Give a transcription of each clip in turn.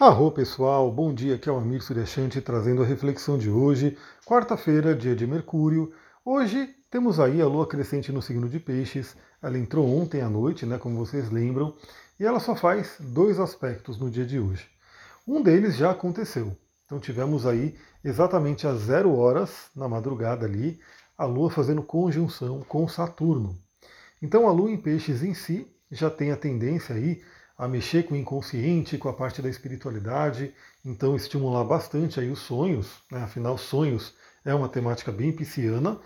Arro pessoal, bom dia, aqui é o Amir Suryashanti trazendo a reflexão de hoje, quarta-feira, dia de Mercúrio. Hoje temos aí a lua crescente no signo de Peixes, ela entrou ontem à noite, né, como vocês lembram, e ela só faz dois aspectos no dia de hoje. Um deles já aconteceu, então tivemos aí exatamente às zero horas, na madrugada ali, a lua fazendo conjunção com Saturno. Então a lua em Peixes em si já tem a tendência aí a mexer com o inconsciente, com a parte da espiritualidade, então estimular bastante aí os sonhos, né? afinal sonhos é uma temática bem pisciana,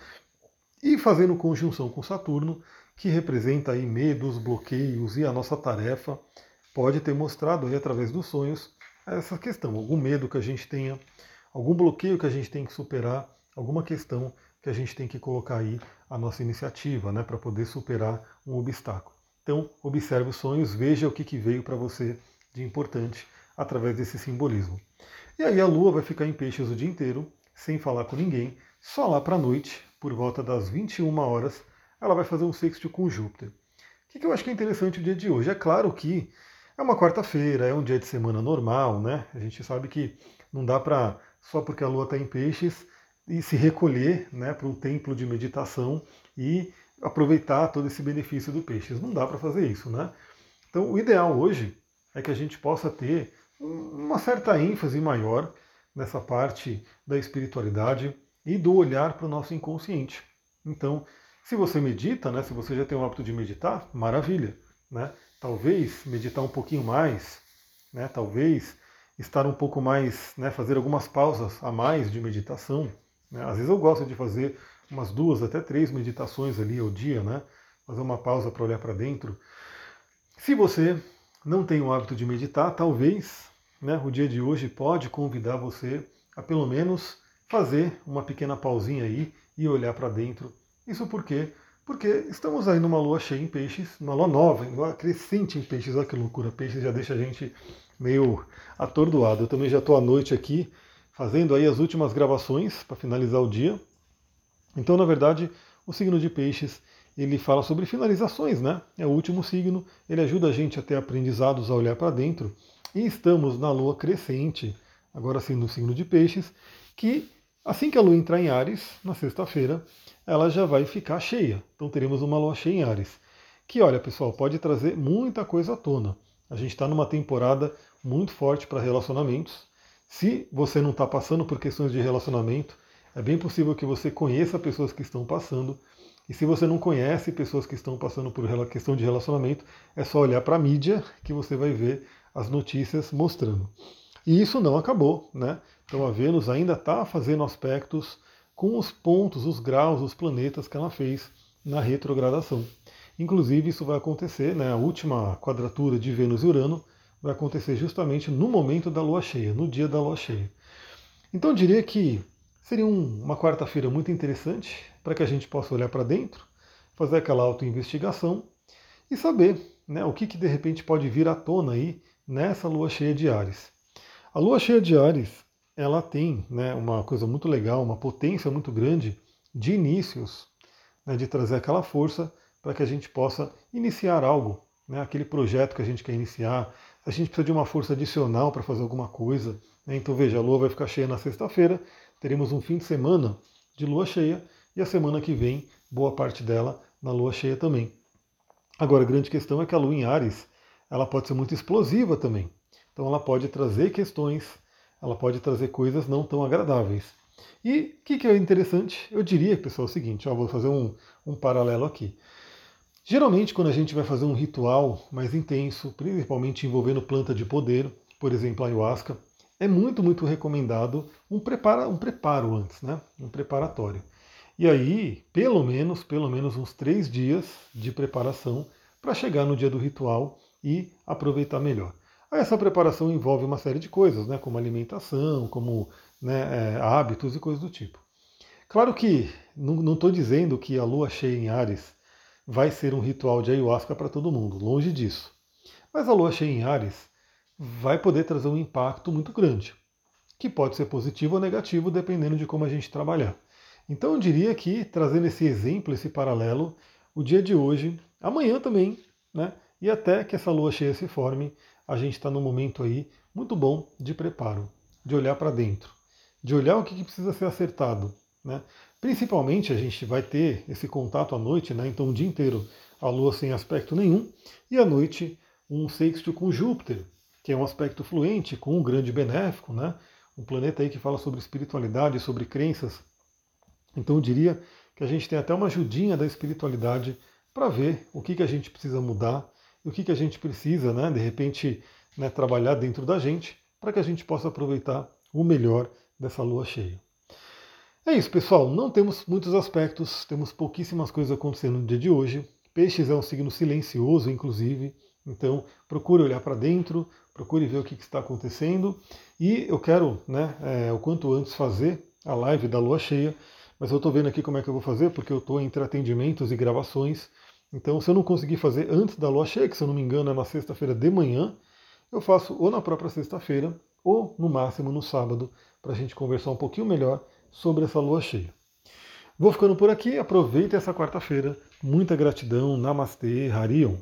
e fazendo conjunção com Saturno, que representa aí medos, bloqueios e a nossa tarefa, pode ter mostrado aí através dos sonhos essa questão, algum medo que a gente tenha, algum bloqueio que a gente tem que superar, alguma questão que a gente tem que colocar aí a nossa iniciativa, né, para poder superar um obstáculo. Então, observe os sonhos, veja o que, que veio para você de importante através desse simbolismo. E aí a Lua vai ficar em peixes o dia inteiro, sem falar com ninguém, só lá para a noite, por volta das 21 horas, ela vai fazer um sexto com Júpiter. O que, que eu acho que é interessante o dia de hoje? É claro que é uma quarta-feira, é um dia de semana normal, né? A gente sabe que não dá para, só porque a Lua está em peixes, e se recolher né, para um templo de meditação e aproveitar todo esse benefício do peixes. Não dá para fazer isso, né? Então, o ideal hoje é que a gente possa ter uma certa ênfase maior nessa parte da espiritualidade e do olhar para o nosso inconsciente. Então, se você medita, né, se você já tem o hábito de meditar, maravilha. Né? Talvez meditar um pouquinho mais, né, talvez estar um pouco mais, né, fazer algumas pausas a mais de meditação. Né? Às vezes eu gosto de fazer umas duas até três meditações ali ao dia, né? Fazer uma pausa para olhar para dentro. Se você não tem o hábito de meditar, talvez né, o dia de hoje pode convidar você a pelo menos fazer uma pequena pausinha aí e olhar para dentro. Isso por quê? Porque estamos aí numa lua cheia em peixes, uma lua nova, uma crescente em peixes, olha que loucura, peixes já deixa a gente meio atordoado. Eu também já estou à noite aqui fazendo aí as últimas gravações para finalizar o dia. Então, na verdade, o signo de peixes ele fala sobre finalizações, né? É o último signo, ele ajuda a gente a ter aprendizados a olhar para dentro. E estamos na lua crescente, agora sim no signo de peixes, que assim que a lua entrar em Ares, na sexta-feira, ela já vai ficar cheia. Então teremos uma lua cheia em Ares. Que, olha, pessoal, pode trazer muita coisa à tona. A gente está numa temporada muito forte para relacionamentos. Se você não está passando por questões de relacionamento, é bem possível que você conheça pessoas que estão passando. E se você não conhece pessoas que estão passando por questão de relacionamento, é só olhar para a mídia que você vai ver as notícias mostrando. E isso não acabou, né? Então a Vênus ainda está fazendo aspectos com os pontos, os graus, os planetas que ela fez na retrogradação. Inclusive isso vai acontecer, né? A última quadratura de Vênus e Urano vai acontecer justamente no momento da Lua cheia, no dia da Lua cheia. Então eu diria que Seria um, uma quarta-feira muito interessante para que a gente possa olhar para dentro, fazer aquela autoinvestigação e saber né, o que, que de repente pode vir à tona aí nessa lua cheia de Ares. A lua cheia de Ares ela tem né, uma coisa muito legal, uma potência muito grande de inícios, né, de trazer aquela força para que a gente possa iniciar algo, né, aquele projeto que a gente quer iniciar. A gente precisa de uma força adicional para fazer alguma coisa. Né, então veja, a lua vai ficar cheia na sexta-feira, teremos um fim de semana de lua cheia e a semana que vem, boa parte dela na lua cheia também. Agora, a grande questão é que a lua em Ares, ela pode ser muito explosiva também. Então ela pode trazer questões, ela pode trazer coisas não tão agradáveis. E o que, que, é interessante? Eu diria, pessoal, é o seguinte, ó, vou fazer um, um paralelo aqui. Geralmente, quando a gente vai fazer um ritual mais intenso, principalmente envolvendo planta de poder, por exemplo, a ayahuasca, é muito, muito recomendado um, prepara, um preparo antes, né? Um preparatório. E aí, pelo menos, pelo menos uns três dias de preparação para chegar no dia do ritual e aproveitar melhor. Essa preparação envolve uma série de coisas, né? Como alimentação, como né, é, hábitos e coisas do tipo. Claro que não estou dizendo que a lua cheia em Ares vai ser um ritual de ayahuasca para todo mundo, longe disso. Mas a lua cheia em Ares vai poder trazer um impacto muito grande, que pode ser positivo ou negativo, dependendo de como a gente trabalhar. Então eu diria que, trazendo esse exemplo, esse paralelo, o dia de hoje, amanhã também, né? E até que essa lua cheia se forme, a gente está num momento aí muito bom de preparo, de olhar para dentro, de olhar o que, que precisa ser acertado. Né? Principalmente a gente vai ter esse contato à noite, né? então o dia inteiro a Lua sem aspecto nenhum, e à noite um sexto com Júpiter, que é um aspecto fluente, com um grande benéfico, né? um planeta aí que fala sobre espiritualidade, sobre crenças. Então eu diria que a gente tem até uma ajudinha da espiritualidade para ver o que, que a gente precisa mudar e o que, que a gente precisa, né, de repente, né, trabalhar dentro da gente para que a gente possa aproveitar o melhor dessa lua cheia. É isso, pessoal. Não temos muitos aspectos, temos pouquíssimas coisas acontecendo no dia de hoje. Peixes é um signo silencioso, inclusive. Então, procure olhar para dentro, procure ver o que, que, está acontecendo. E eu quero, né, é, o quanto antes, fazer a live da lua cheia. Mas eu estou vendo aqui como é que eu vou fazer, porque eu estou entre atendimentos e gravações. Então, se eu não conseguir fazer antes da lua cheia, que se eu não me engano é na sexta-feira de manhã, eu faço ou na própria sexta-feira, ou no máximo no sábado, para a gente conversar um pouquinho melhor sobre essa lua cheia. Vou ficando por aqui, aproveita essa quarta-feira. Muita gratidão, Namastê, Harion.